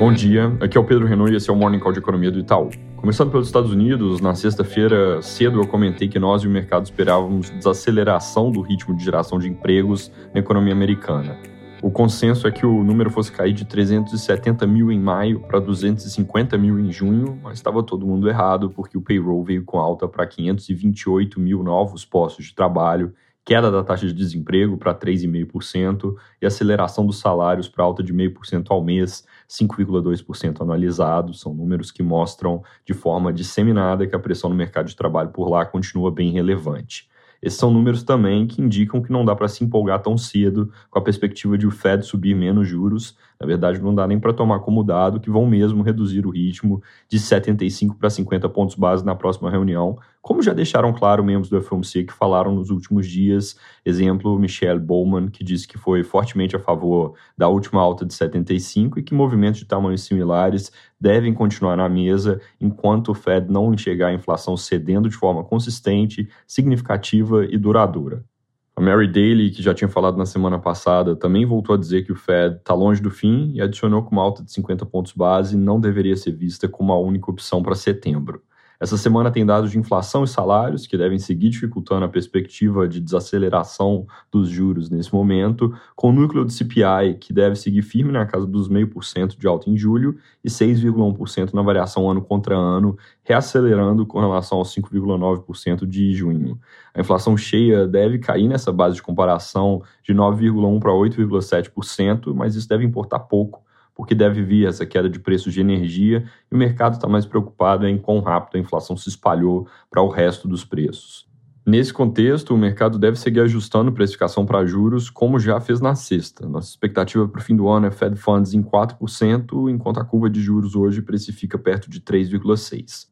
Bom dia, aqui é o Pedro Renault e esse é o Morning Call de Economia do Itaú. Começando pelos Estados Unidos, na sexta-feira cedo eu comentei que nós e o mercado esperávamos desaceleração do ritmo de geração de empregos na economia americana. O consenso é que o número fosse cair de 370 mil em maio para 250 mil em junho, mas estava todo mundo errado porque o payroll veio com alta para 528 mil novos postos de trabalho queda da taxa de desemprego para 3,5% e aceleração dos salários para alta de 0,5% ao mês, 5,2% anualizado. São números que mostram de forma disseminada que a pressão no mercado de trabalho por lá continua bem relevante. Esses são números também que indicam que não dá para se empolgar tão cedo com a perspectiva de o Fed subir menos juros. Na verdade, não dá nem para tomar como dado que vão mesmo reduzir o ritmo de 75 para 50 pontos base na próxima reunião, como já deixaram claro membros do FOMC que falaram nos últimos dias. Exemplo, Michelle Bowman, que disse que foi fortemente a favor da última alta de 75 e que movimentos de tamanhos similares devem continuar na mesa enquanto o Fed não enxergar a inflação cedendo de forma consistente, significativa e duradoura. A Mary Daly, que já tinha falado na semana passada, também voltou a dizer que o Fed está longe do fim e adicionou que uma alta de 50 pontos base não deveria ser vista como a única opção para setembro. Essa semana tem dados de inflação e salários que devem seguir dificultando a perspectiva de desaceleração dos juros nesse momento, com o núcleo do CPI que deve seguir firme na casa dos 0,5% de alta em julho e 6,1% na variação ano contra ano, reacelerando com relação aos 5,9% de junho. A inflação cheia deve cair nessa base de comparação de 9,1% para 8,7%, mas isso deve importar pouco porque deve vir essa queda de preços de energia e o mercado está mais preocupado em quão rápido a inflação se espalhou para o resto dos preços. Nesse contexto, o mercado deve seguir ajustando precificação para juros, como já fez na sexta. Nossa expectativa para o fim do ano é Fed Funds em 4%, enquanto a curva de juros hoje precifica perto de 3,6%.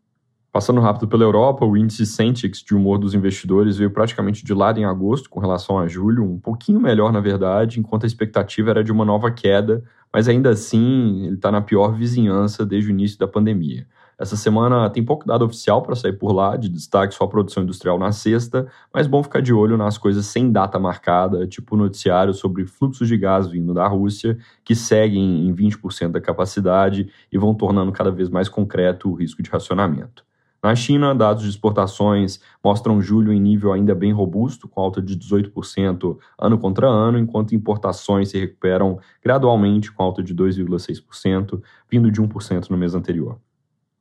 Passando rápido pela Europa, o índice Sentix de humor dos investidores veio praticamente de lado em agosto com relação a julho, um pouquinho melhor na verdade, enquanto a expectativa era de uma nova queda, mas ainda assim ele está na pior vizinhança desde o início da pandemia. Essa semana tem pouco dado oficial para sair por lá, de destaque só a produção industrial na sexta, mas bom ficar de olho nas coisas sem data marcada, tipo o noticiário sobre fluxos de gás vindo da Rússia, que seguem em 20% da capacidade e vão tornando cada vez mais concreto o risco de racionamento. Na China, dados de exportações mostram julho em nível ainda bem robusto, com alta de 18% ano contra ano, enquanto importações se recuperam gradualmente, com alta de 2,6%, vindo de 1% no mês anterior.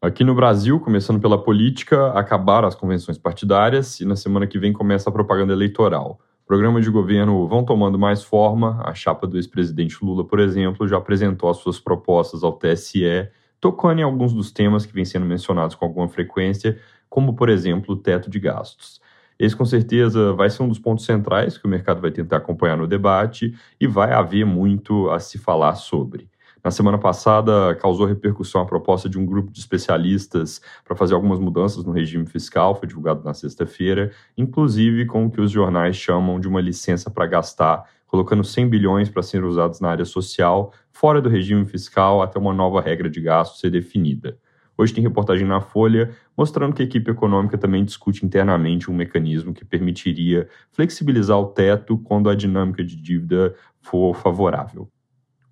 Aqui no Brasil, começando pela política, acabaram as convenções partidárias e na semana que vem começa a propaganda eleitoral. Programas de governo vão tomando mais forma. A chapa do ex-presidente Lula, por exemplo, já apresentou as suas propostas ao TSE tocando em alguns dos temas que vêm sendo mencionados com alguma frequência, como, por exemplo, o teto de gastos. Esse, com certeza, vai ser um dos pontos centrais que o mercado vai tentar acompanhar no debate e vai haver muito a se falar sobre. Na semana passada, causou repercussão a proposta de um grupo de especialistas para fazer algumas mudanças no regime fiscal, foi divulgado na sexta-feira, inclusive com o que os jornais chamam de uma licença para gastar colocando 100 bilhões para serem usados na área social, fora do regime fiscal, até uma nova regra de gasto ser definida. Hoje tem reportagem na Folha mostrando que a equipe econômica também discute internamente um mecanismo que permitiria flexibilizar o teto quando a dinâmica de dívida for favorável.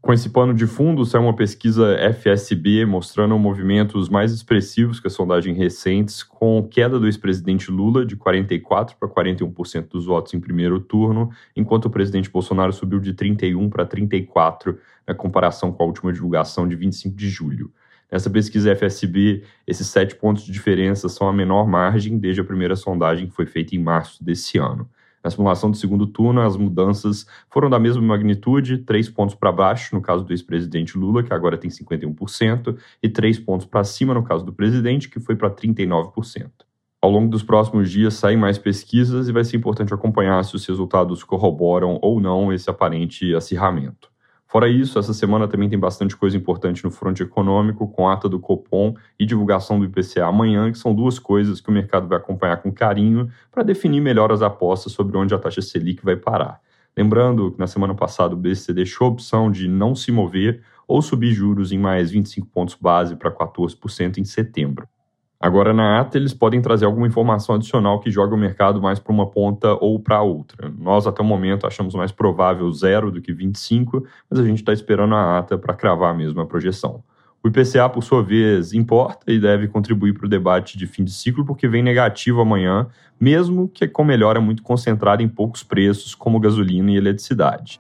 Com esse pano de fundo, saiu uma pesquisa FSB mostrando movimentos mais expressivos que a sondagem recentes, com queda do ex-presidente Lula de 44% para 41% dos votos em primeiro turno, enquanto o presidente Bolsonaro subiu de 31% para 34% na comparação com a última divulgação de 25 de julho. Nessa pesquisa FSB, esses sete pontos de diferença são a menor margem desde a primeira sondagem que foi feita em março desse ano. Na simulação do segundo turno, as mudanças foram da mesma magnitude, três pontos para baixo, no caso do ex-presidente Lula, que agora tem 51%, e três pontos para cima, no caso do presidente, que foi para 39%. Ao longo dos próximos dias saem mais pesquisas e vai ser importante acompanhar se os resultados corroboram ou não esse aparente acirramento. Fora isso, essa semana também tem bastante coisa importante no fronte econômico, com ata do Copom e divulgação do IPCA amanhã, que são duas coisas que o mercado vai acompanhar com carinho para definir melhor as apostas sobre onde a taxa Selic vai parar. Lembrando que na semana passada o BC deixou a opção de não se mover ou subir juros em mais 25 pontos base para 14% em setembro. Agora, na ata, eles podem trazer alguma informação adicional que joga o mercado mais para uma ponta ou para outra. Nós, até o momento, achamos mais provável zero do que 25, mas a gente está esperando a ata para cravar mesmo a projeção. O IPCA, por sua vez, importa e deve contribuir para o debate de fim de ciclo, porque vem negativo amanhã, mesmo que com melhora muito concentrada em poucos preços, como gasolina e eletricidade.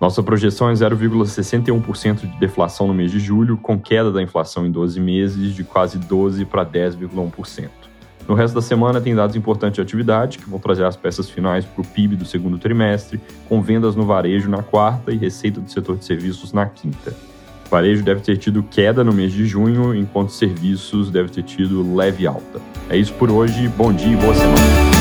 Nossa projeção é 0,61% de deflação no mês de julho, com queda da inflação em 12 meses de quase 12% para 10,1%. No resto da semana, tem dados importantes de atividade, que vão trazer as peças finais para o PIB do segundo trimestre, com vendas no varejo na quarta e receita do setor de serviços na quinta. O varejo deve ter tido queda no mês de junho, enquanto serviços deve ter tido leve alta. É isso por hoje, bom dia e boa semana.